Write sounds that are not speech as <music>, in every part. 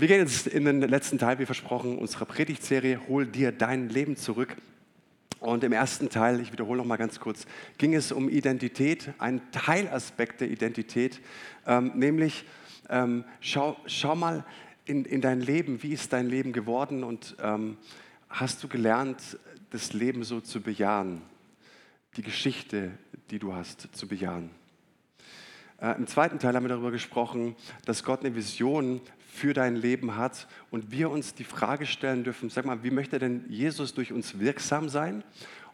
Wir gehen jetzt in den letzten Teil, wie versprochen, unserer Predigtserie Hol dir dein Leben zurück. Und im ersten Teil, ich wiederhole noch mal ganz kurz, ging es um Identität, ein Teilaspekt der Identität, ähm, nämlich ähm, schau, schau mal in, in dein Leben, wie ist dein Leben geworden und ähm, hast du gelernt, das Leben so zu bejahen, die Geschichte, die du hast, zu bejahen. Äh, Im zweiten Teil haben wir darüber gesprochen, dass Gott eine Vision für dein Leben hat und wir uns die Frage stellen dürfen, sag mal, wie möchte denn Jesus durch uns wirksam sein?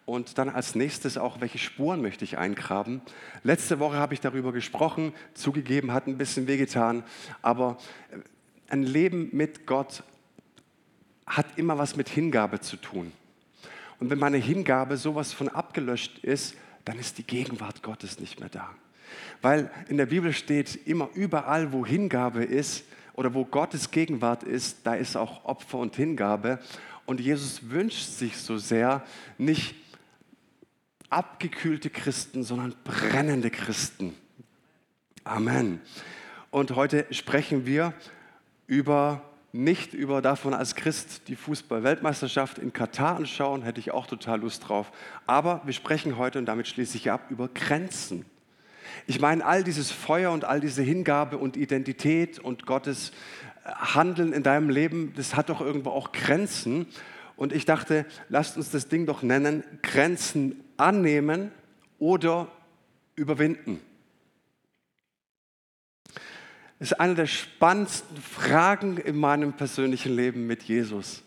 Und dann als nächstes auch, welche Spuren möchte ich eingraben? Letzte Woche habe ich darüber gesprochen, zugegeben, hat ein bisschen wehgetan, aber äh, ein Leben mit Gott hat immer was mit Hingabe zu tun. Und wenn meine Hingabe sowas von abgelöscht ist, dann ist die Gegenwart Gottes nicht mehr da. Weil in der Bibel steht immer überall, wo Hingabe ist oder wo Gottes Gegenwart ist, da ist auch Opfer und Hingabe. Und Jesus wünscht sich so sehr nicht abgekühlte Christen, sondern brennende Christen. Amen. Und heute sprechen wir über nicht über davon als Christ die Fußball-Weltmeisterschaft in Katar anschauen, hätte ich auch total Lust drauf. Aber wir sprechen heute, und damit schließe ich ab, über Grenzen. Ich meine, all dieses Feuer und all diese Hingabe und Identität und Gottes äh, Handeln in deinem Leben, das hat doch irgendwo auch Grenzen. Und ich dachte, lasst uns das Ding doch nennen, Grenzen annehmen oder überwinden. Das ist eine der spannendsten Fragen in meinem persönlichen Leben mit Jesus.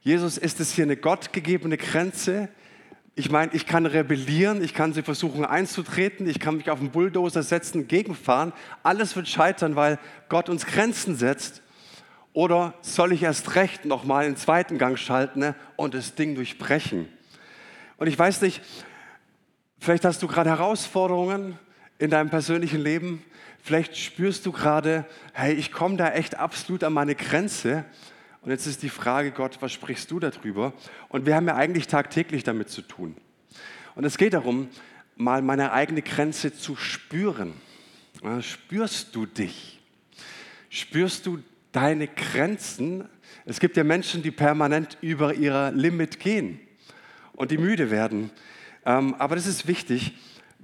Jesus, ist es hier eine gottgegebene Grenze, ich meine, ich kann rebellieren, ich kann sie versuchen einzutreten, ich kann mich auf den Bulldozer setzen, gegenfahren. Alles wird scheitern, weil Gott uns Grenzen setzt. Oder soll ich erst recht nochmal einen zweiten Gang schalten ne, und das Ding durchbrechen? Und ich weiß nicht, vielleicht hast du gerade Herausforderungen in deinem persönlichen Leben. Vielleicht spürst du gerade, hey, ich komme da echt absolut an meine Grenze. Und jetzt ist die Frage, Gott, was sprichst du darüber? Und wir haben ja eigentlich tagtäglich damit zu tun. Und es geht darum, mal meine eigene Grenze zu spüren. Spürst du dich? Spürst du deine Grenzen? Es gibt ja Menschen, die permanent über ihr Limit gehen und die müde werden. Ähm, aber das ist wichtig,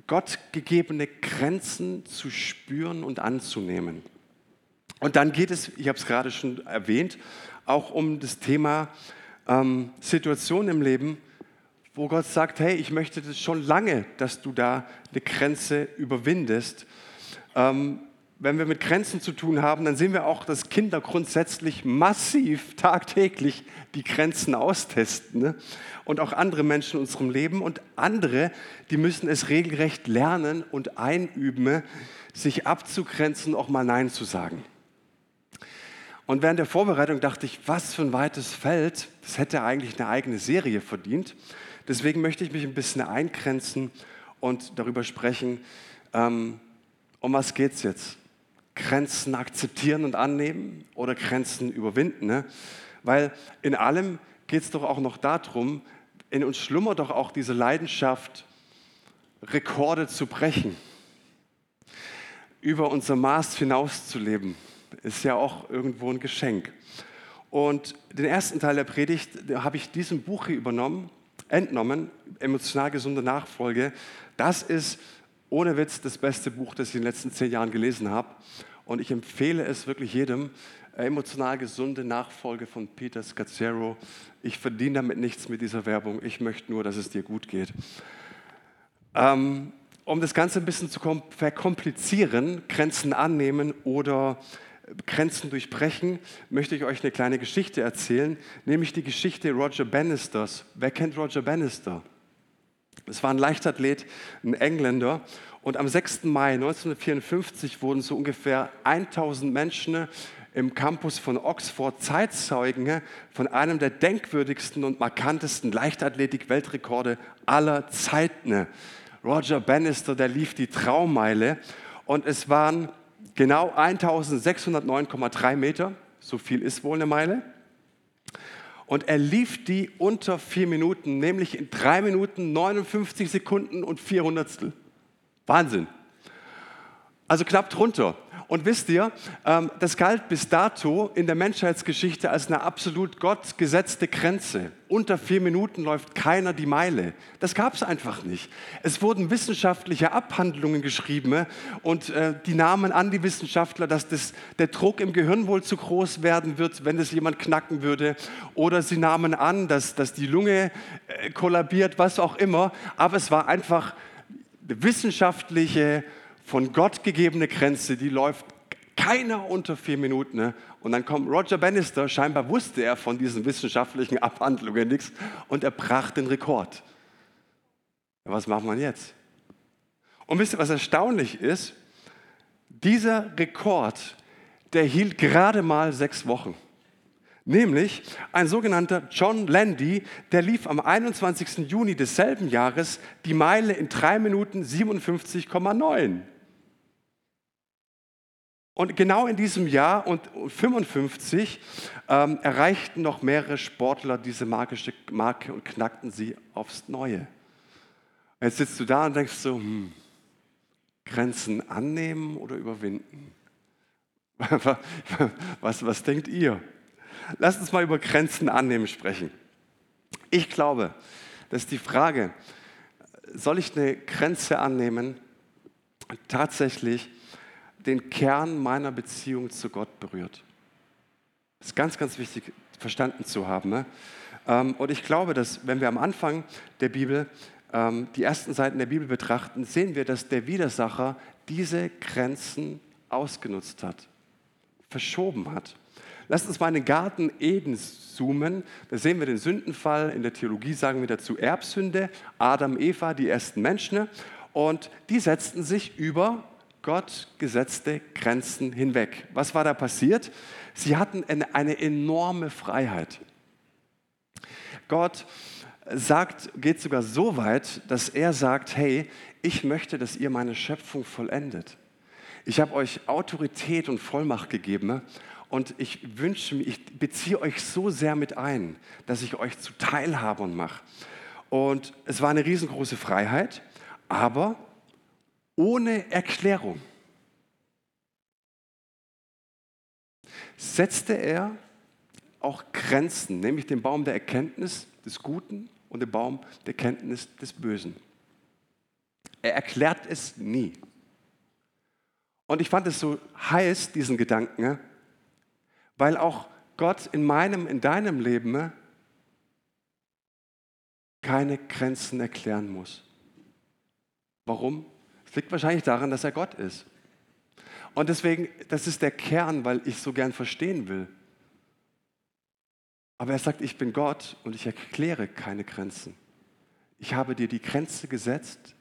Gott gegebene Grenzen zu spüren und anzunehmen. Und dann geht es, ich habe es gerade schon erwähnt, auch um das Thema ähm, Situation im Leben, wo Gott sagt, hey, ich möchte das schon lange, dass du da eine Grenze überwindest. Ähm, wenn wir mit Grenzen zu tun haben, dann sehen wir auch, dass Kinder grundsätzlich massiv tagtäglich die Grenzen austesten. Ne? Und auch andere Menschen in unserem Leben und andere, die müssen es regelrecht lernen und einüben, sich abzugrenzen, auch mal Nein zu sagen. Und während der Vorbereitung dachte ich, was für ein weites Feld, das hätte eigentlich eine eigene Serie verdient. Deswegen möchte ich mich ein bisschen eingrenzen und darüber sprechen, ähm, um was geht es jetzt? Grenzen akzeptieren und annehmen oder Grenzen überwinden? Ne? Weil in allem geht es doch auch noch darum, in uns schlummert doch auch diese Leidenschaft, Rekorde zu brechen, über unser Maß hinauszuleben ist ja auch irgendwo ein Geschenk. Und den ersten Teil der Predigt habe ich diesem Buch hier übernommen, entnommen, emotional gesunde Nachfolge. Das ist ohne Witz das beste Buch, das ich in den letzten zehn Jahren gelesen habe. Und ich empfehle es wirklich jedem. Emotional gesunde Nachfolge von Peter Scazzaro. Ich verdiene damit nichts mit dieser Werbung. Ich möchte nur, dass es dir gut geht. Ähm, um das Ganze ein bisschen zu verkomplizieren, Grenzen annehmen oder Grenzen durchbrechen, möchte ich euch eine kleine Geschichte erzählen, nämlich die Geschichte Roger Bannisters. Wer kennt Roger Bannister? Es war ein Leichtathlet, ein Engländer. Und am 6. Mai 1954 wurden so ungefähr 1000 Menschen im Campus von Oxford Zeitzeugen von einem der denkwürdigsten und markantesten Leichtathletik-Weltrekorde aller Zeiten. Roger Bannister, der lief die Traummeile und es waren genau 1609,3 Meter, so viel ist wohl eine Meile. Und er lief die unter vier Minuten, nämlich in drei Minuten 59 Sekunden und vier Hundertstel. Wahnsinn. Also knapp drunter. Und wisst ihr, ähm, das galt bis dato in der Menschheitsgeschichte als eine absolut Gott gesetzte Grenze. Unter vier Minuten läuft keiner die Meile. Das gab es einfach nicht. Es wurden wissenschaftliche Abhandlungen geschrieben äh, und äh, die nahmen an, die Wissenschaftler, dass das, der Druck im Gehirn wohl zu groß werden wird, wenn es jemand knacken würde. Oder sie nahmen an, dass, dass die Lunge äh, kollabiert, was auch immer. Aber es war einfach wissenschaftliche von Gott gegebene Grenze, die läuft keiner unter vier Minuten. Ne? Und dann kommt Roger Bannister, scheinbar wusste er von diesen wissenschaftlichen Abhandlungen nichts und er brach den Rekord. Ja, was macht man jetzt? Und wisst ihr, was erstaunlich ist? Dieser Rekord, der hielt gerade mal sechs Wochen. Nämlich ein sogenannter John Landy, der lief am 21. Juni desselben Jahres die Meile in drei Minuten 57,9. Und genau in diesem Jahr und 55 ähm, erreichten noch mehrere Sportler diese magische Marke und knackten sie aufs Neue. Jetzt sitzt du da und denkst so, hm, Grenzen annehmen oder überwinden? <laughs> was, was denkt ihr? Lasst uns mal über Grenzen annehmen sprechen. Ich glaube, dass die Frage, soll ich eine Grenze annehmen, tatsächlich den Kern meiner Beziehung zu Gott berührt. Das ist ganz, ganz wichtig verstanden zu haben. Ne? Ähm, und ich glaube, dass wenn wir am Anfang der Bibel ähm, die ersten Seiten der Bibel betrachten, sehen wir, dass der Widersacher diese Grenzen ausgenutzt hat, verschoben hat. Lasst uns mal in den Garten Eden zoomen. Da sehen wir den Sündenfall. In der Theologie sagen wir dazu Erbsünde. Adam, Eva, die ersten Menschen. Und die setzten sich über Gott gesetzte Grenzen hinweg. Was war da passiert? Sie hatten eine enorme Freiheit. Gott sagt, geht sogar so weit, dass er sagt, hey, ich möchte, dass ihr meine Schöpfung vollendet. Ich habe euch Autorität und Vollmacht gegeben und ich wünsche mir, ich beziehe euch so sehr mit ein, dass ich euch zu Teilhabern mache. Und es war eine riesengroße Freiheit, aber ohne Erklärung. Setzte er auch Grenzen, nämlich den Baum der Erkenntnis des Guten und den Baum der Erkenntnis des Bösen. Er erklärt es nie. Und ich fand es so heiß, diesen Gedanken, weil auch Gott in meinem, in deinem Leben keine Grenzen erklären muss. Warum? Liegt wahrscheinlich daran, dass er Gott ist. Und deswegen, das ist der Kern, weil ich so gern verstehen will. Aber er sagt, ich bin Gott und ich erkläre keine Grenzen. Ich habe dir die Grenze gesetzt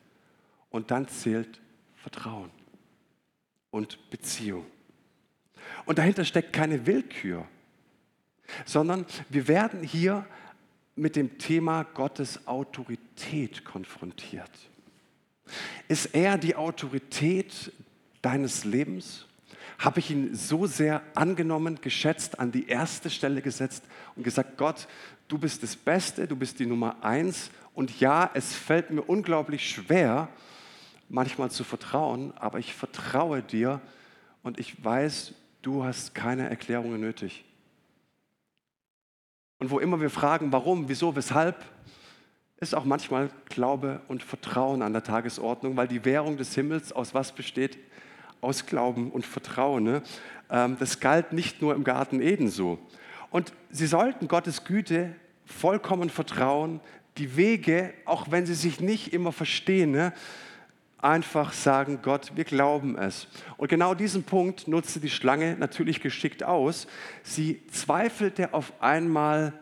und dann zählt Vertrauen und Beziehung. Und dahinter steckt keine Willkür, sondern wir werden hier mit dem Thema Gottes Autorität konfrontiert. Ist er die Autorität deines Lebens? Habe ich ihn so sehr angenommen, geschätzt, an die erste Stelle gesetzt und gesagt, Gott, du bist das Beste, du bist die Nummer eins. Und ja, es fällt mir unglaublich schwer, manchmal zu vertrauen, aber ich vertraue dir und ich weiß, du hast keine Erklärungen nötig. Und wo immer wir fragen, warum, wieso, weshalb, ist auch manchmal Glaube und Vertrauen an der Tagesordnung, weil die Währung des Himmels aus was besteht? aus Glauben und Vertrauen. Ne? Ähm, das galt nicht nur im Garten Eden so. Und sie sollten Gottes Güte vollkommen vertrauen, die Wege, auch wenn sie sich nicht immer verstehen, ne? einfach sagen, Gott, wir glauben es. Und genau diesen Punkt nutzte die Schlange natürlich geschickt aus. Sie zweifelte auf einmal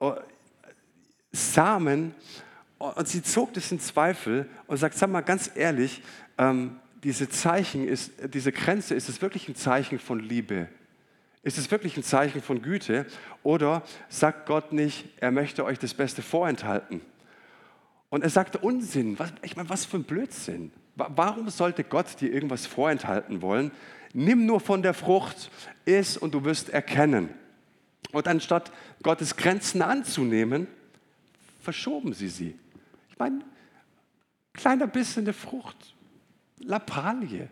oh, Samen und sie zog das in Zweifel und sagt, sag mal ganz ehrlich, ähm, diese Zeichen ist, diese Grenze, ist es wirklich ein Zeichen von Liebe? Ist es wirklich ein Zeichen von Güte? Oder sagt Gott nicht, er möchte euch das Beste vorenthalten? Und er sagte Unsinn. Was, ich meine, was für ein Blödsinn. Warum sollte Gott dir irgendwas vorenthalten wollen? Nimm nur von der Frucht, iss und du wirst erkennen. Und anstatt Gottes Grenzen anzunehmen, verschoben sie sie. Ich meine, kleiner bisschen der Frucht, Lappalie.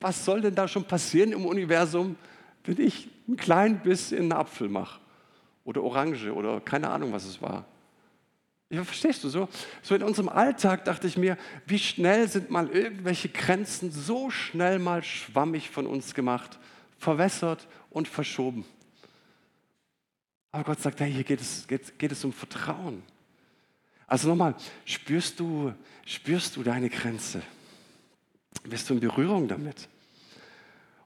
Was soll denn da schon passieren im Universum, wenn ich ein klein bisschen einen Apfel mache? Oder Orange oder keine Ahnung, was es war. Ja, verstehst du so? So in unserem Alltag dachte ich mir, wie schnell sind mal irgendwelche Grenzen so schnell mal schwammig von uns gemacht, verwässert und verschoben. Aber Gott sagt, hey, hier geht es, geht, geht es um Vertrauen. Also nochmal, spürst du, spürst du deine Grenze? Bist du in Berührung damit?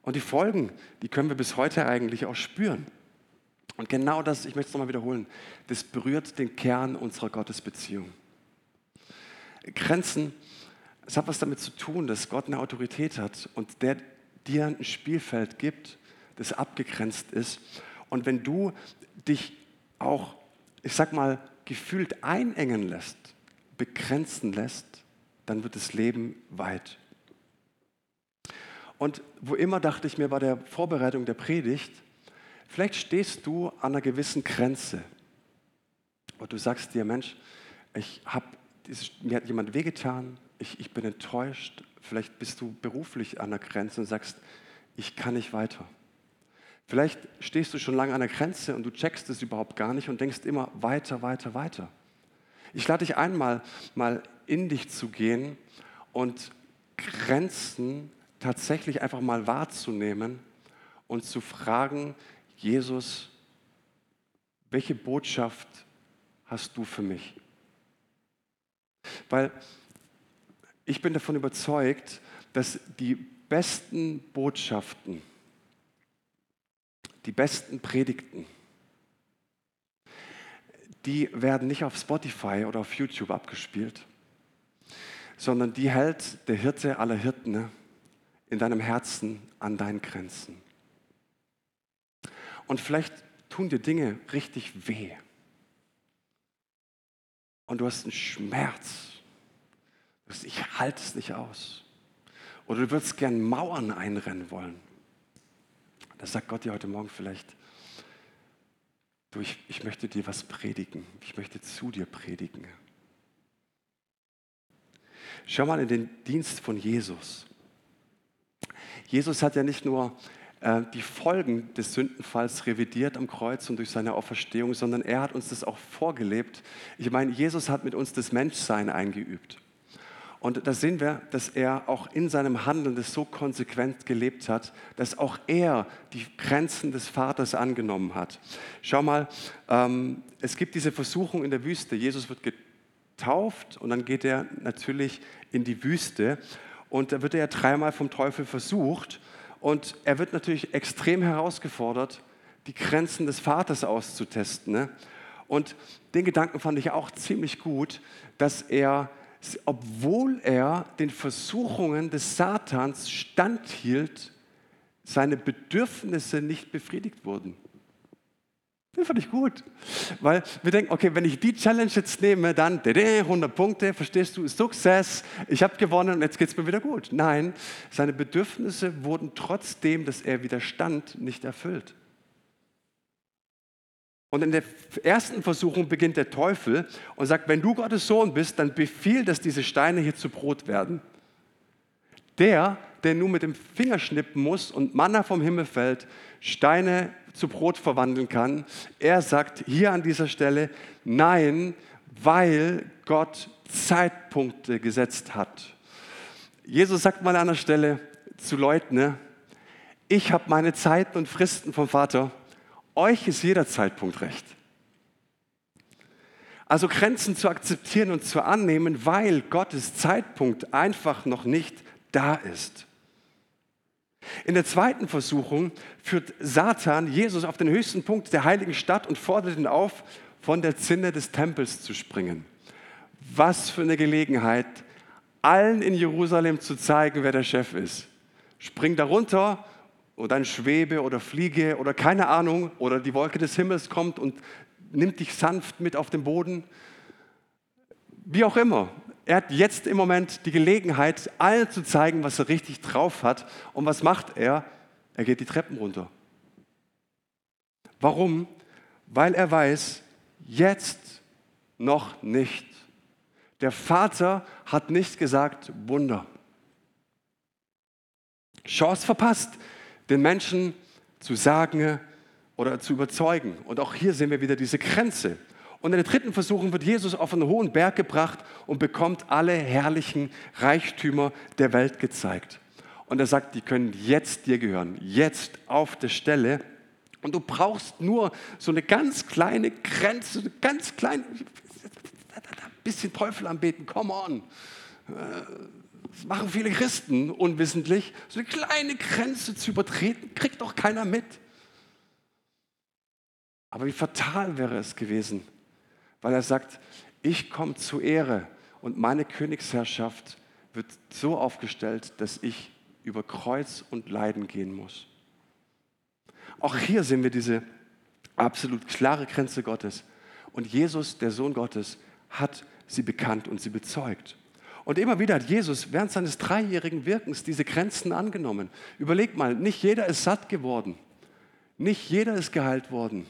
Und die Folgen, die können wir bis heute eigentlich auch spüren. Und genau das, ich möchte es nochmal wiederholen, das berührt den Kern unserer Gottesbeziehung. Grenzen, es hat was damit zu tun, dass Gott eine Autorität hat und der dir ein Spielfeld gibt, das abgegrenzt ist. Und wenn du dich auch, ich sag mal, gefühlt einengen lässt, begrenzen lässt, dann wird das Leben weit. Und wo immer dachte ich mir bei der Vorbereitung der Predigt, vielleicht stehst du an einer gewissen Grenze. Und du sagst dir, Mensch, ich hab, mir hat jemand wehgetan, ich, ich bin enttäuscht. Vielleicht bist du beruflich an der Grenze und sagst, ich kann nicht weiter. Vielleicht stehst du schon lange an der Grenze und du checkst es überhaupt gar nicht und denkst immer weiter, weiter, weiter. Ich lade dich einmal mal in dich zu gehen und Grenzen tatsächlich einfach mal wahrzunehmen und zu fragen, Jesus, welche Botschaft hast du für mich? Weil ich bin davon überzeugt, dass die besten Botschaften, die besten Predigten, die werden nicht auf Spotify oder auf YouTube abgespielt, sondern die hält der Hirte aller Hirten in deinem Herzen an deinen Grenzen. Und vielleicht tun dir Dinge richtig weh. Und du hast einen Schmerz. Ich halte es nicht aus. Oder du würdest gern Mauern einrennen wollen. Da sagt Gott dir heute Morgen vielleicht, du, ich, ich möchte dir was predigen. Ich möchte zu dir predigen. Schau mal in den Dienst von Jesus. Jesus hat ja nicht nur äh, die Folgen des Sündenfalls revidiert am Kreuz und durch seine Auferstehung, sondern er hat uns das auch vorgelebt. Ich meine, Jesus hat mit uns das Menschsein eingeübt. Und da sehen wir, dass er auch in seinem Handeln das so konsequent gelebt hat, dass auch er die Grenzen des Vaters angenommen hat. Schau mal, ähm, es gibt diese Versuchung in der Wüste. Jesus wird getauft und dann geht er natürlich in die Wüste. Und da wird er dreimal vom Teufel versucht. Und er wird natürlich extrem herausgefordert, die Grenzen des Vaters auszutesten. Ne? Und den Gedanken fand ich auch ziemlich gut, dass er, obwohl er den Versuchungen des Satans standhielt, seine Bedürfnisse nicht befriedigt wurden. Das fand ich gut. Weil wir denken, okay, wenn ich die Challenge jetzt nehme, dann 100 Punkte, verstehst du, Success, ich habe gewonnen und jetzt geht es mir wieder gut. Nein, seine Bedürfnisse wurden trotzdem, dass er widerstand, nicht erfüllt. Und in der ersten Versuchung beginnt der Teufel und sagt, wenn du Gottes Sohn bist, dann befiehl, dass diese Steine hier zu Brot werden. Der, der nur mit dem Finger schnippen muss und Manna vom Himmel fällt, Steine zu Brot verwandeln kann. Er sagt hier an dieser Stelle, nein, weil Gott Zeitpunkte gesetzt hat. Jesus sagt mal an einer Stelle zu Leuten, ne, ich habe meine Zeiten und Fristen vom Vater, euch ist jeder Zeitpunkt recht. Also Grenzen zu akzeptieren und zu annehmen, weil Gottes Zeitpunkt einfach noch nicht da ist. In der zweiten Versuchung führt Satan Jesus auf den höchsten Punkt der heiligen Stadt und fordert ihn auf, von der Zinne des Tempels zu springen. Was für eine Gelegenheit, allen in Jerusalem zu zeigen, wer der Chef ist. Spring darunter und dann schwebe oder fliege oder keine Ahnung oder die Wolke des Himmels kommt und nimmt dich sanft mit auf den Boden. Wie auch immer. Er hat jetzt im Moment die Gelegenheit, allen zu zeigen, was er richtig drauf hat. Und was macht er? Er geht die Treppen runter. Warum? Weil er weiß, jetzt noch nicht. Der Vater hat nicht gesagt Wunder. Chance verpasst, den Menschen zu sagen oder zu überzeugen. Und auch hier sehen wir wieder diese Grenze. Und in der dritten Versuchung wird Jesus auf einen hohen Berg gebracht und bekommt alle herrlichen Reichtümer der Welt gezeigt. Und er sagt, die können jetzt dir gehören, jetzt auf der Stelle. Und du brauchst nur so eine ganz kleine Grenze, eine ganz kleine, ein bisschen Teufel anbeten, come on. Das machen viele Christen unwissentlich. So eine kleine Grenze zu übertreten, kriegt doch keiner mit. Aber wie fatal wäre es gewesen, weil er sagt, ich komme zur Ehre und meine Königsherrschaft wird so aufgestellt, dass ich über Kreuz und Leiden gehen muss. Auch hier sehen wir diese absolut klare Grenze Gottes. Und Jesus, der Sohn Gottes, hat sie bekannt und sie bezeugt. Und immer wieder hat Jesus während seines dreijährigen Wirkens diese Grenzen angenommen. Überleg mal, nicht jeder ist satt geworden. Nicht jeder ist geheilt worden.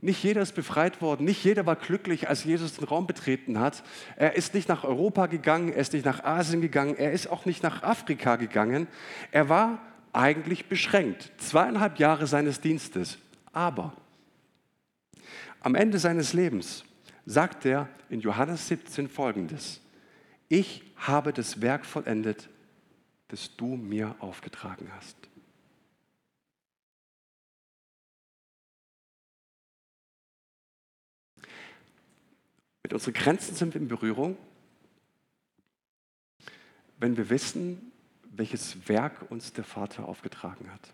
Nicht jeder ist befreit worden, nicht jeder war glücklich, als Jesus den Raum betreten hat. Er ist nicht nach Europa gegangen, er ist nicht nach Asien gegangen, er ist auch nicht nach Afrika gegangen. Er war eigentlich beschränkt, zweieinhalb Jahre seines Dienstes. Aber am Ende seines Lebens sagt er in Johannes 17 folgendes, ich habe das Werk vollendet, das du mir aufgetragen hast. Mit unseren Grenzen sind wir in Berührung, wenn wir wissen, welches Werk uns der Vater aufgetragen hat.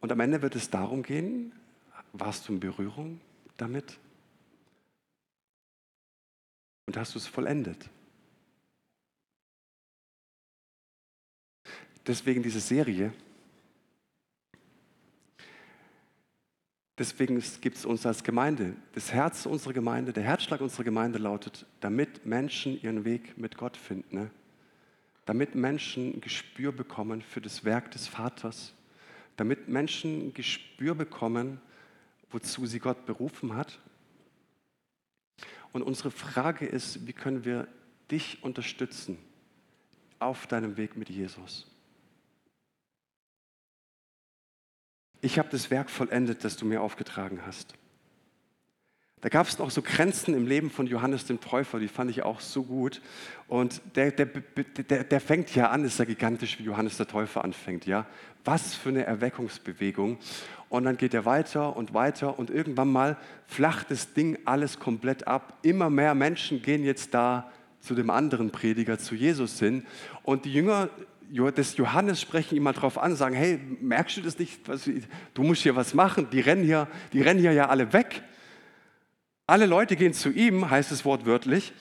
Und am Ende wird es darum gehen, warst du in Berührung damit? Und hast du es vollendet? Deswegen diese Serie, Deswegen gibt es uns als Gemeinde, das Herz unserer Gemeinde, der Herzschlag unserer Gemeinde lautet, damit Menschen ihren Weg mit Gott finden. Ne? Damit Menschen ein Gespür bekommen für das Werk des Vaters. Damit Menschen ein Gespür bekommen, wozu sie Gott berufen hat. Und unsere Frage ist, wie können wir dich unterstützen auf deinem Weg mit Jesus? ich habe das Werk vollendet, das du mir aufgetragen hast. Da gab es noch so Grenzen im Leben von Johannes dem Täufer, die fand ich auch so gut. Und der, der, der, der fängt ja an, ist ja gigantisch, wie Johannes der Täufer anfängt. Ja? Was für eine Erweckungsbewegung. Und dann geht er weiter und weiter und irgendwann mal flacht das Ding alles komplett ab. Immer mehr Menschen gehen jetzt da zu dem anderen Prediger, zu Jesus hin. Und die Jünger des Johannes sprechen ihn mal drauf an, sagen, hey, merkst du das nicht? Du musst hier was machen. Die rennen hier, die rennen hier ja alle weg. Alle Leute gehen zu ihm, heißt es wortwörtlich.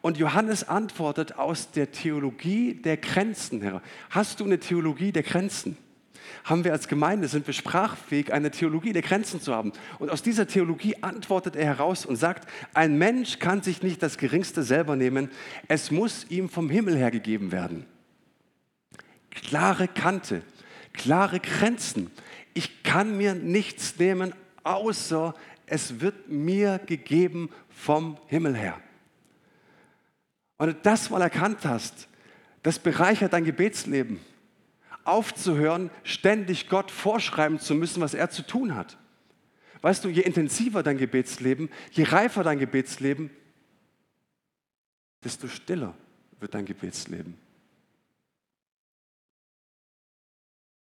Und Johannes antwortet aus der Theologie der Grenzen her. Hast du eine Theologie der Grenzen? Haben wir als Gemeinde, sind wir sprachfähig, eine Theologie der Grenzen zu haben? Und aus dieser Theologie antwortet er heraus und sagt, ein Mensch kann sich nicht das Geringste selber nehmen, es muss ihm vom Himmel her gegeben werden klare Kante, klare Grenzen. Ich kann mir nichts nehmen, außer es wird mir gegeben vom Himmel her. Und wenn du das mal erkannt hast, das bereichert dein Gebetsleben. Aufzuhören, ständig Gott vorschreiben zu müssen, was er zu tun hat. Weißt du, je intensiver dein Gebetsleben, je reifer dein Gebetsleben, desto stiller wird dein Gebetsleben.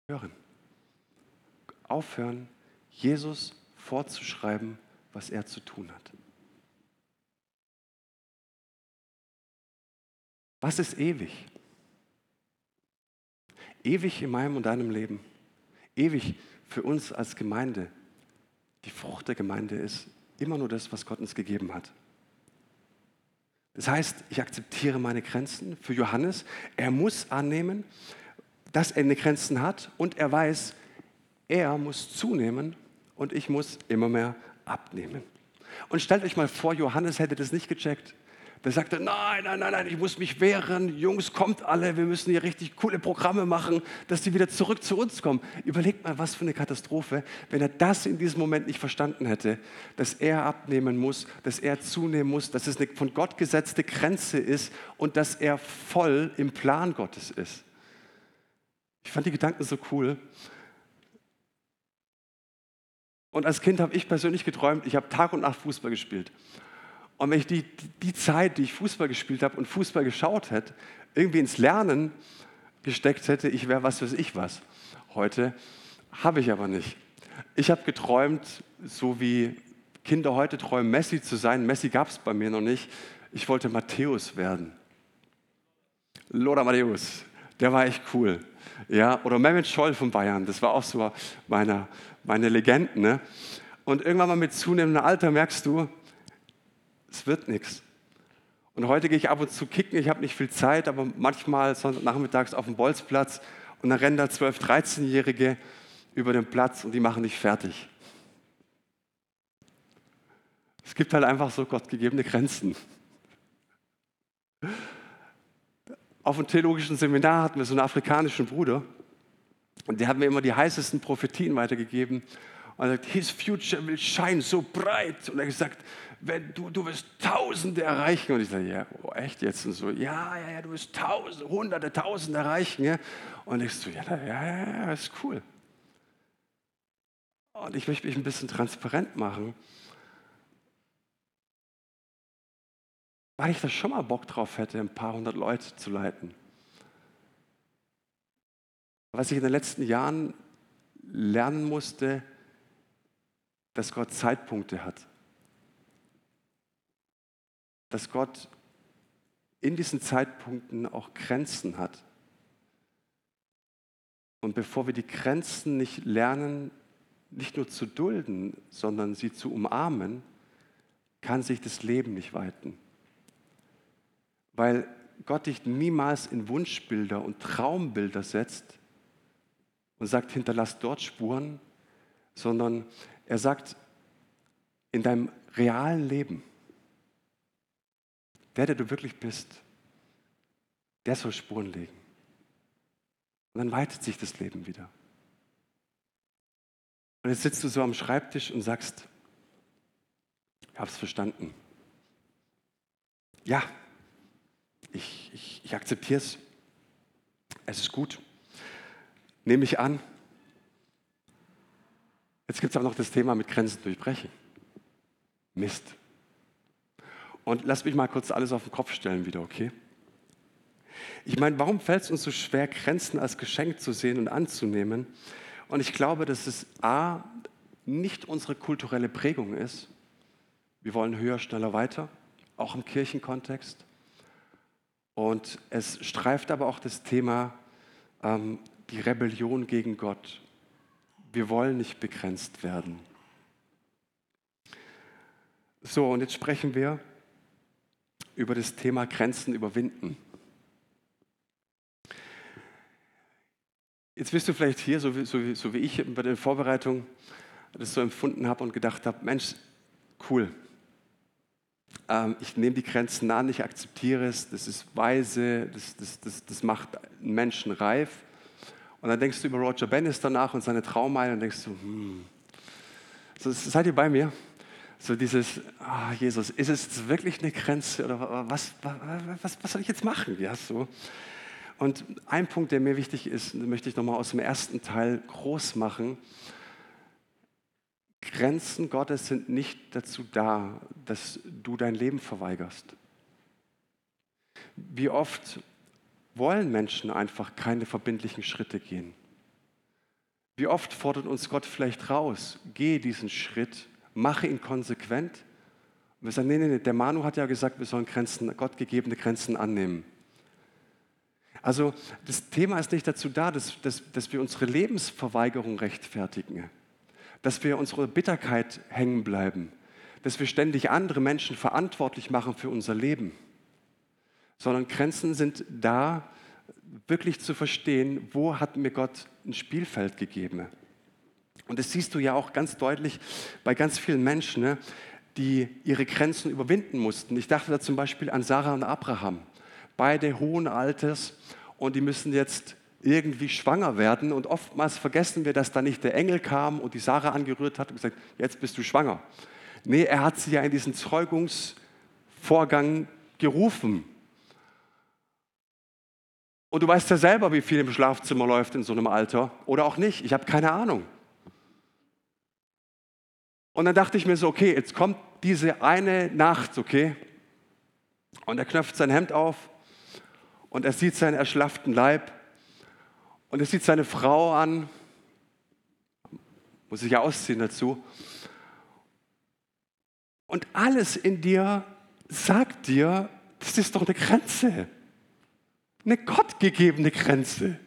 hören. Aufhören, Jesus vorzuschreiben, was er zu tun hat. Was ist ewig? Ewig in meinem und deinem Leben. Ewig für uns als Gemeinde. Die Frucht der Gemeinde ist immer nur das, was Gott uns gegeben hat. Das heißt, ich akzeptiere meine Grenzen. Für Johannes, er muss annehmen, dass er eine Grenzen hat und er weiß, er muss zunehmen und ich muss immer mehr abnehmen. Und stellt euch mal vor, Johannes hätte das nicht gecheckt. der sagte, nein, nein, nein, nein, ich muss mich wehren, Jungs, kommt alle, wir müssen hier richtig coole Programme machen, dass die wieder zurück zu uns kommen. Überlegt mal, was für eine Katastrophe, wenn er das in diesem Moment nicht verstanden hätte, dass er abnehmen muss, dass er zunehmen muss, dass es eine von Gott gesetzte Grenze ist und dass er voll im Plan Gottes ist. Ich fand die Gedanken so cool. Und als Kind habe ich persönlich geträumt, ich habe Tag und Nacht Fußball gespielt. Und wenn ich die, die Zeit, die ich Fußball gespielt habe und Fußball geschaut hätte, irgendwie ins Lernen gesteckt hätte, ich wäre was weiß ich was. Heute habe ich aber nicht. Ich habe geträumt, so wie Kinder heute träumen, Messi zu sein. Messi gab es bei mir noch nicht. Ich wollte Matthäus werden. Lothar Matthäus, der war echt cool. Ja, oder Mehmet Scholl von Bayern, das war auch so meine, meine Legenden. Ne? Und irgendwann mal mit zunehmendem Alter merkst du, es wird nichts. Und heute gehe ich ab und zu kicken, ich habe nicht viel Zeit, aber manchmal nachmittags auf dem Bolzplatz und dann rennen da 12-, 13-Jährige über den Platz und die machen dich fertig. Es gibt halt einfach so gottgegebene Grenzen. Auf dem theologischen Seminar hatten wir so einen afrikanischen Bruder und der hat mir immer die heißesten Prophetien weitergegeben. Und er sagt, his future will shine so bright. Und er hat gesagt, wenn du, du wirst Tausende erreichen. Und ich sage, ja, oh, echt jetzt? Und so, ja, ja, ja, du wirst Tausende, Hunderte, Tausende erreichen. Ja? Und ich so, ja, ja, ja, ja, ist cool. Und ich möchte mich ein bisschen transparent machen. weil ich da schon mal Bock drauf hätte, ein paar hundert Leute zu leiten. Was ich in den letzten Jahren lernen musste, dass Gott Zeitpunkte hat. Dass Gott in diesen Zeitpunkten auch Grenzen hat. Und bevor wir die Grenzen nicht lernen, nicht nur zu dulden, sondern sie zu umarmen, kann sich das Leben nicht weiten weil Gott dich niemals in Wunschbilder und Traumbilder setzt und sagt, hinterlass dort Spuren, sondern er sagt, in deinem realen Leben, der, der du wirklich bist, der soll Spuren legen. Und dann weitet sich das Leben wieder. Und jetzt sitzt du so am Schreibtisch und sagst, ich habe es verstanden. Ja, ich, ich, ich akzeptiere es. Es ist gut. Nehme ich an. Jetzt gibt es aber noch das Thema mit Grenzen durchbrechen. Mist. Und lass mich mal kurz alles auf den Kopf stellen wieder, okay? Ich meine, warum fällt es uns so schwer, Grenzen als Geschenk zu sehen und anzunehmen? Und ich glaube, dass es A, nicht unsere kulturelle Prägung ist. Wir wollen höher, schneller, weiter, auch im Kirchenkontext. Und es streift aber auch das Thema ähm, die Rebellion gegen Gott. Wir wollen nicht begrenzt werden. So, und jetzt sprechen wir über das Thema Grenzen überwinden. Jetzt bist du vielleicht hier, so wie, so wie, so wie ich bei der Vorbereitung das so empfunden habe und gedacht habe, Mensch, cool, ähm, ich nehme die Grenzen an, ich akzeptiere es, das ist weise, das, das, das, das macht einen Menschen reif. Und dann denkst du über Roger Bannister nach und seine Traumeilen und denkst du, hm, so, seid ihr bei mir? So dieses, ah, Jesus, ist es wirklich eine Grenze oder was, was, was soll ich jetzt machen? Ja, so. Und ein Punkt, der mir wichtig ist, möchte ich nochmal aus dem ersten Teil groß machen. Grenzen Gottes sind nicht dazu da, dass du dein Leben verweigerst. Wie oft wollen Menschen einfach keine verbindlichen Schritte gehen? Wie oft fordert uns Gott vielleicht raus, geh diesen Schritt, mache ihn konsequent. Und wir sagen, nee, nee, nee, der Manu hat ja gesagt, wir sollen Grenzen, Gott gegebene Grenzen annehmen. Also das Thema ist nicht dazu da, dass, dass, dass wir unsere Lebensverweigerung rechtfertigen dass wir unsere Bitterkeit hängen bleiben, dass wir ständig andere Menschen verantwortlich machen für unser Leben, sondern Grenzen sind da, wirklich zu verstehen, wo hat mir Gott ein Spielfeld gegeben. Und das siehst du ja auch ganz deutlich bei ganz vielen Menschen. Ne? die ihre Grenzen überwinden mussten. Ich dachte da zum Beispiel an Sarah und Abraham, beide hohen Alters und die müssen jetzt irgendwie schwanger werden. Und oftmals vergessen wir, dass da nicht der Engel kam und die Sarah angerührt hat und gesagt, jetzt bist du schwanger. Nee, er hat sie ja in diesen Zeugungsvorgang gerufen. Und du weißt ja selber, wie viel im Schlafzimmer läuft in so einem Alter oder auch nicht. Ich habe keine Ahnung. Und dann dachte ich mir so, okay, jetzt kommt diese eine Nacht, okay? Und er knöpft sein Hemd auf und er sieht seinen erschlafften Leib und er sieht seine Frau an, muss sich ja ausziehen dazu. Und alles in dir sagt dir, das ist doch eine Grenze. Eine gottgegebene Grenze.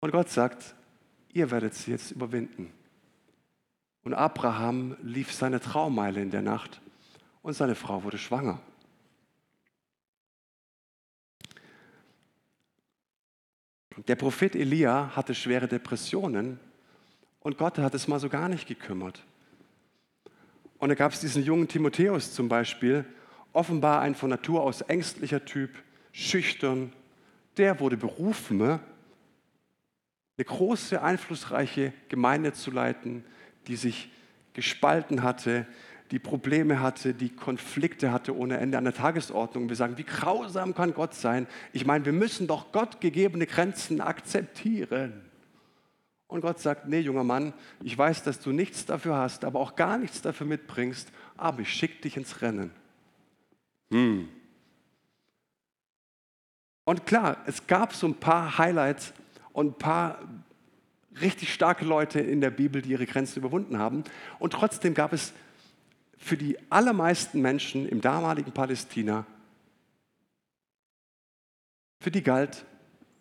Und Gott sagt, ihr werdet sie jetzt überwinden. Und Abraham lief seine Traumeile in der Nacht und seine Frau wurde schwanger. Der Prophet Elia hatte schwere Depressionen und Gott hat es mal so gar nicht gekümmert. Und da gab es diesen jungen Timotheus zum Beispiel, offenbar ein von Natur aus ängstlicher Typ, schüchtern. Der wurde berufen, eine große, einflussreiche Gemeinde zu leiten, die sich gespalten hatte, die Probleme hatte, die Konflikte hatte ohne Ende an der Tagesordnung. Wir sagen, wie grausam kann Gott sein? Ich meine, wir müssen doch Gott gegebene Grenzen akzeptieren. Und Gott sagt, nee, junger Mann, ich weiß, dass du nichts dafür hast, aber auch gar nichts dafür mitbringst, aber ich schicke dich ins Rennen. Hm. Und klar, es gab so ein paar Highlights und ein paar richtig starke Leute in der Bibel, die ihre Grenzen überwunden haben. Und trotzdem gab es für die allermeisten Menschen im damaligen Palästina, für die galt,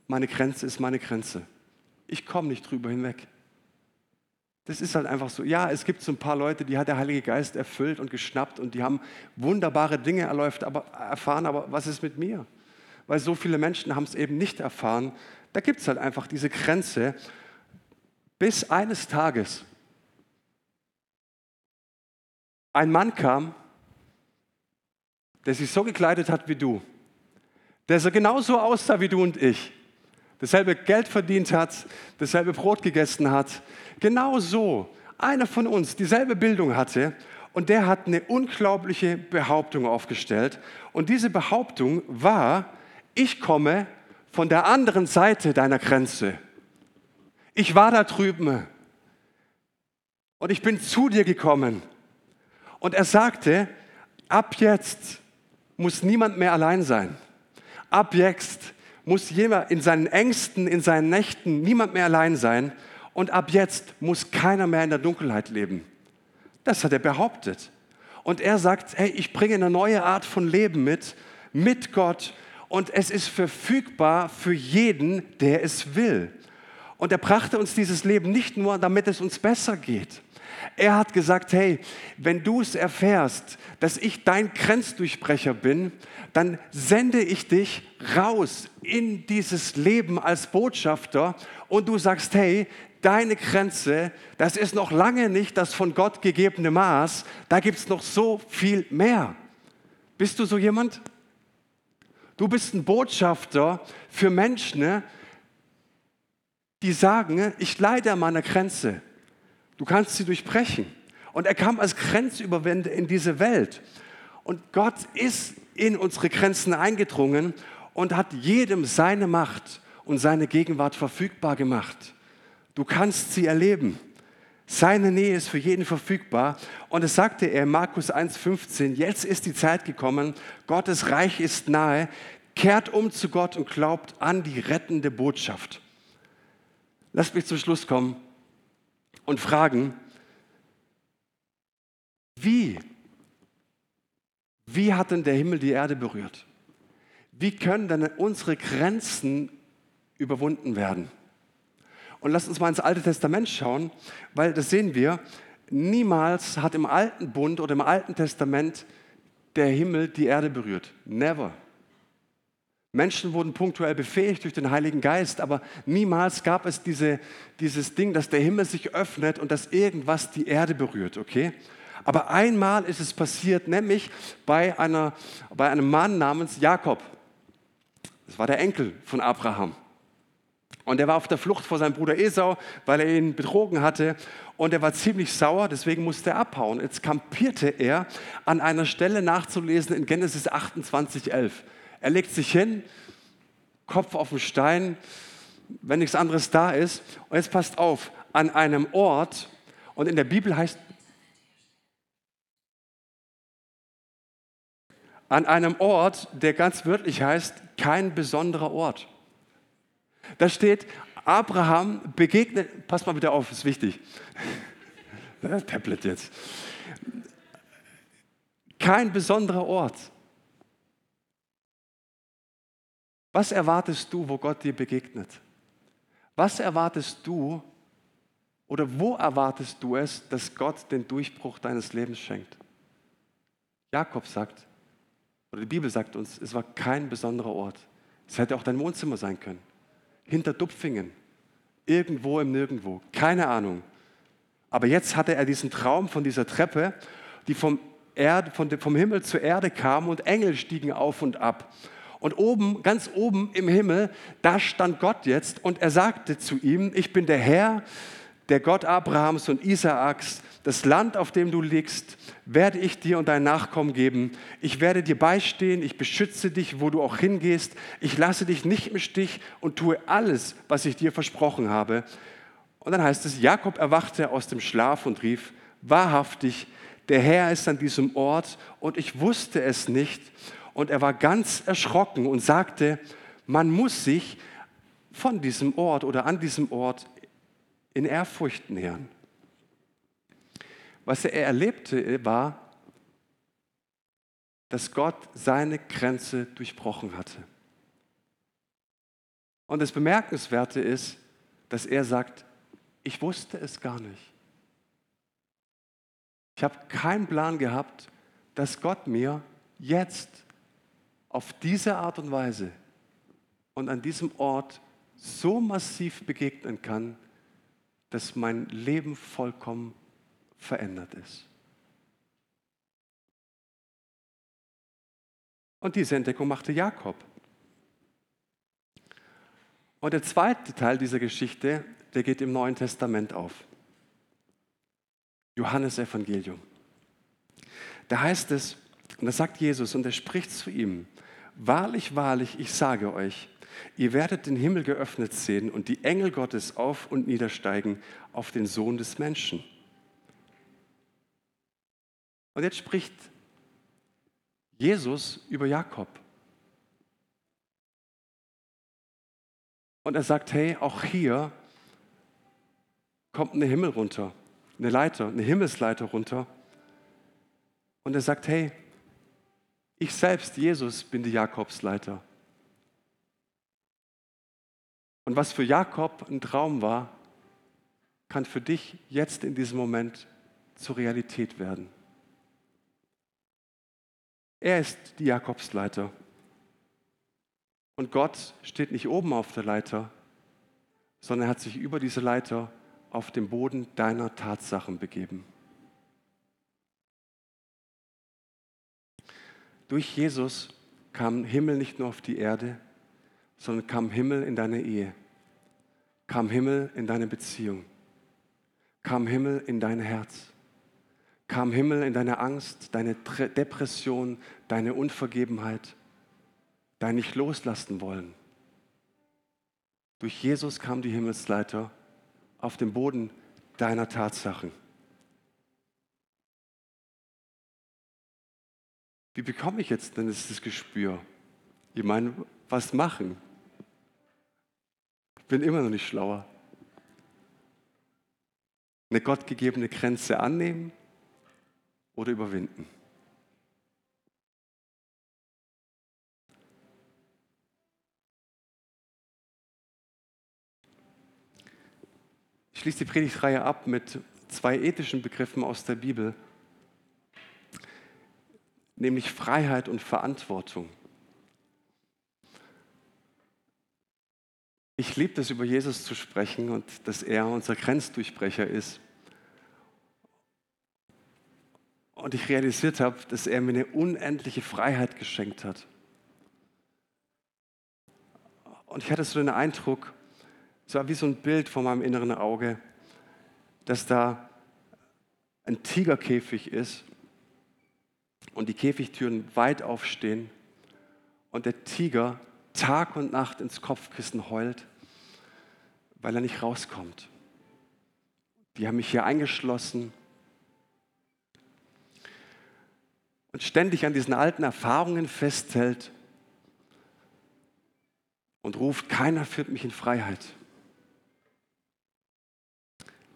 meine Grenze ist meine Grenze. Ich komme nicht drüber hinweg. Das ist halt einfach so. Ja, es gibt so ein paar Leute, die hat der Heilige Geist erfüllt und geschnappt und die haben wunderbare Dinge erläuft, aber, erfahren, aber was ist mit mir? Weil so viele Menschen haben es eben nicht erfahren, da gibt es halt einfach diese Grenze, bis eines Tages ein Mann kam, der sich so gekleidet hat wie du, der so genauso aussah wie du und ich, dasselbe Geld verdient hat, dasselbe Brot gegessen hat, genau so, einer von uns, dieselbe Bildung hatte und der hat eine unglaubliche Behauptung aufgestellt und diese Behauptung war, ich komme von der anderen Seite deiner Grenze. Ich war da drüben und ich bin zu dir gekommen. Und er sagte, ab jetzt muss niemand mehr allein sein. Ab jetzt muss jemand in seinen Ängsten, in seinen Nächten niemand mehr allein sein. Und ab jetzt muss keiner mehr in der Dunkelheit leben. Das hat er behauptet. Und er sagt, hey, ich bringe eine neue Art von Leben mit, mit Gott, und es ist verfügbar für jeden, der es will. Und er brachte uns dieses Leben nicht nur, damit es uns besser geht. Er hat gesagt, hey, wenn du es erfährst, dass ich dein Grenzdurchbrecher bin, dann sende ich dich raus in dieses Leben als Botschafter und du sagst, hey, deine Grenze, das ist noch lange nicht das von Gott gegebene Maß, da gibt es noch so viel mehr. Bist du so jemand? Du bist ein Botschafter für Menschen, ne, die sagen, ich leide an meiner Grenze. Du kannst sie durchbrechen. Und er kam als Grenzüberwinder in diese Welt. Und Gott ist in unsere Grenzen eingedrungen und hat jedem seine Macht und seine Gegenwart verfügbar gemacht. Du kannst sie erleben. Seine Nähe ist für jeden verfügbar. Und es sagte er in Markus 1,15, jetzt ist die Zeit gekommen, Gottes Reich ist nahe, kehrt um zu Gott und glaubt an die rettende Botschaft. Lasst mich zum Schluss kommen und fragen, wie, wie hat denn der Himmel die Erde berührt? Wie können denn unsere Grenzen überwunden werden? Und lasst uns mal ins Alte Testament schauen, weil das sehen wir, niemals hat im Alten Bund oder im Alten Testament der Himmel die Erde berührt. Never. Menschen wurden punktuell befähigt durch den Heiligen Geist, aber niemals gab es diese, dieses Ding, dass der Himmel sich öffnet und dass irgendwas die Erde berührt, okay? Aber einmal ist es passiert, nämlich bei, einer, bei einem Mann namens Jakob. Das war der Enkel von Abraham. Und er war auf der Flucht vor seinem Bruder Esau, weil er ihn betrogen hatte. Und er war ziemlich sauer, deswegen musste er abhauen. Jetzt kampierte er an einer Stelle nachzulesen in Genesis 28, 11. Er legt sich hin, Kopf auf den Stein, wenn nichts anderes da ist. Und jetzt passt auf, an einem Ort, und in der Bibel heißt, an einem Ort, der ganz wörtlich heißt, kein besonderer Ort. Da steht, Abraham begegnet, pass mal wieder auf, ist wichtig. <laughs> Tablet jetzt. Kein besonderer Ort. Was erwartest du, wo Gott dir begegnet? Was erwartest du oder wo erwartest du es, dass Gott den Durchbruch deines Lebens schenkt? Jakob sagt, oder die Bibel sagt uns, es war kein besonderer Ort. Es hätte auch dein Wohnzimmer sein können. Hinter Dupfingen. Irgendwo im Nirgendwo. Keine Ahnung. Aber jetzt hatte er diesen Traum von dieser Treppe, die vom, Erd, vom Himmel zur Erde kam und Engel stiegen auf und ab. Und oben, ganz oben im Himmel, da stand Gott jetzt und er sagte zu ihm, ich bin der Herr, der Gott Abrahams und Isaaks, das Land, auf dem du liegst, werde ich dir und deinen Nachkommen geben. Ich werde dir beistehen, ich beschütze dich, wo du auch hingehst. Ich lasse dich nicht im Stich und tue alles, was ich dir versprochen habe. Und dann heißt es, Jakob erwachte aus dem Schlaf und rief, wahrhaftig, der Herr ist an diesem Ort und ich wusste es nicht und er war ganz erschrocken und sagte, man muss sich von diesem Ort oder an diesem Ort in Ehrfurcht nähern. Was er erlebte, war, dass Gott seine Grenze durchbrochen hatte. Und das Bemerkenswerte ist, dass er sagt, ich wusste es gar nicht. Ich habe keinen Plan gehabt, dass Gott mir jetzt auf diese Art und Weise und an diesem Ort so massiv begegnen kann, dass mein Leben vollkommen verändert ist. Und diese Entdeckung machte Jakob. Und der zweite Teil dieser Geschichte, der geht im Neuen Testament auf. Johannes Evangelium. Da heißt es, und da sagt Jesus, und er spricht zu ihm, Wahrlich, wahrlich, ich sage euch, ihr werdet den Himmel geöffnet sehen und die Engel Gottes auf und niedersteigen auf den Sohn des Menschen. Und jetzt spricht Jesus über Jakob. Und er sagt, hey, auch hier kommt eine Himmel runter, eine Leiter, eine Himmelsleiter runter. Und er sagt, hey, ich selbst, Jesus, bin die Jakobsleiter. Und was für Jakob ein Traum war, kann für dich jetzt in diesem Moment zur Realität werden. Er ist die Jakobsleiter. Und Gott steht nicht oben auf der Leiter, sondern er hat sich über diese Leiter auf den Boden deiner Tatsachen begeben. Durch Jesus kam Himmel nicht nur auf die Erde, sondern kam Himmel in deine Ehe, kam Himmel in deine Beziehung, kam Himmel in dein Herz, kam Himmel in deine Angst, deine Depression, deine Unvergebenheit, dein nicht loslassen wollen. Durch Jesus kam die Himmelsleiter auf den Boden deiner Tatsachen. Wie bekomme ich jetzt denn das Gespür? Ich meine, was machen? Ich bin immer noch nicht schlauer. Eine gottgegebene Grenze annehmen oder überwinden? Ich schließe die Predigtreihe ab mit zwei ethischen Begriffen aus der Bibel nämlich Freiheit und Verantwortung. ich liebe es, über Jesus zu sprechen und dass er unser Grenzdurchbrecher ist. Und ich realisiert habe, dass er mir eine unendliche Freiheit geschenkt hat. Und ich hatte so den Eindruck, es war wie so ein Bild vor meinem inneren Auge, dass da ein Tigerkäfig ist und die Käfigtüren weit aufstehen und der Tiger Tag und Nacht ins Kopfkissen heult, weil er nicht rauskommt. Die haben mich hier eingeschlossen und ständig an diesen alten Erfahrungen festhält und ruft, keiner führt mich in Freiheit.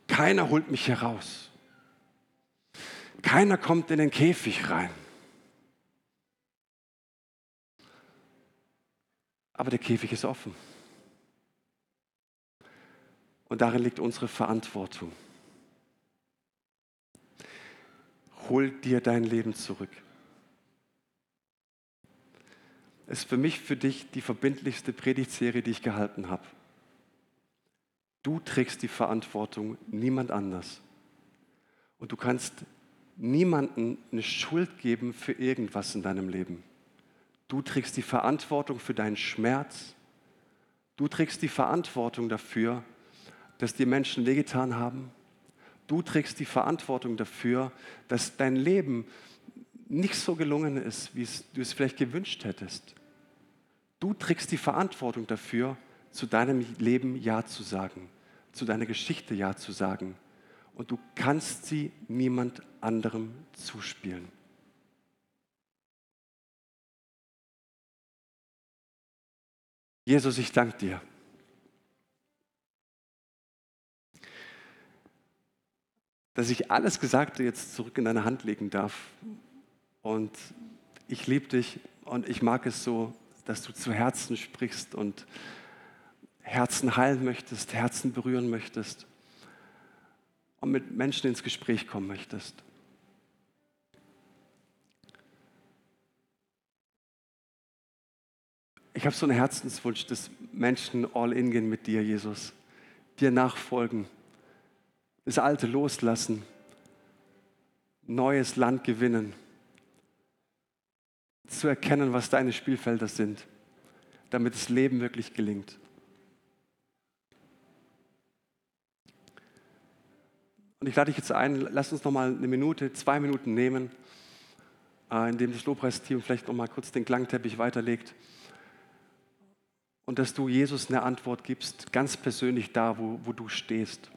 Keiner holt mich heraus. Keiner kommt in den Käfig rein. Aber der Käfig ist offen. Und darin liegt unsere Verantwortung. Hol dir dein Leben zurück. Es ist für mich, für dich die verbindlichste Predigtserie, die ich gehalten habe. Du trägst die Verantwortung, niemand anders. Und du kannst niemanden eine Schuld geben für irgendwas in deinem Leben. Du trägst die Verantwortung für deinen Schmerz. Du trägst die Verantwortung dafür, dass dir Menschen wehgetan haben. Du trägst die Verantwortung dafür, dass dein Leben nicht so gelungen ist, wie du es vielleicht gewünscht hättest. Du trägst die Verantwortung dafür, zu deinem Leben Ja zu sagen, zu deiner Geschichte Ja zu sagen. Und du kannst sie niemand anderem zuspielen. Jesus, ich danke dir. dass ich alles Gesagte jetzt zurück in deine Hand legen darf. Und ich liebe dich und ich mag es so, dass du zu Herzen sprichst und Herzen heilen möchtest, Herzen berühren möchtest und mit Menschen ins Gespräch kommen möchtest. Ich habe so einen Herzenswunsch, dass Menschen all in gehen mit dir, Jesus, dir nachfolgen, das Alte loslassen, neues Land gewinnen, zu erkennen, was deine Spielfelder sind, damit das Leben wirklich gelingt. Und ich lade dich jetzt ein, lass uns noch mal eine Minute, zwei Minuten nehmen, äh, in dem das Lobpreisteam vielleicht noch mal kurz den Klangteppich weiterlegt und dass du Jesus eine Antwort gibst, ganz persönlich da, wo, wo du stehst.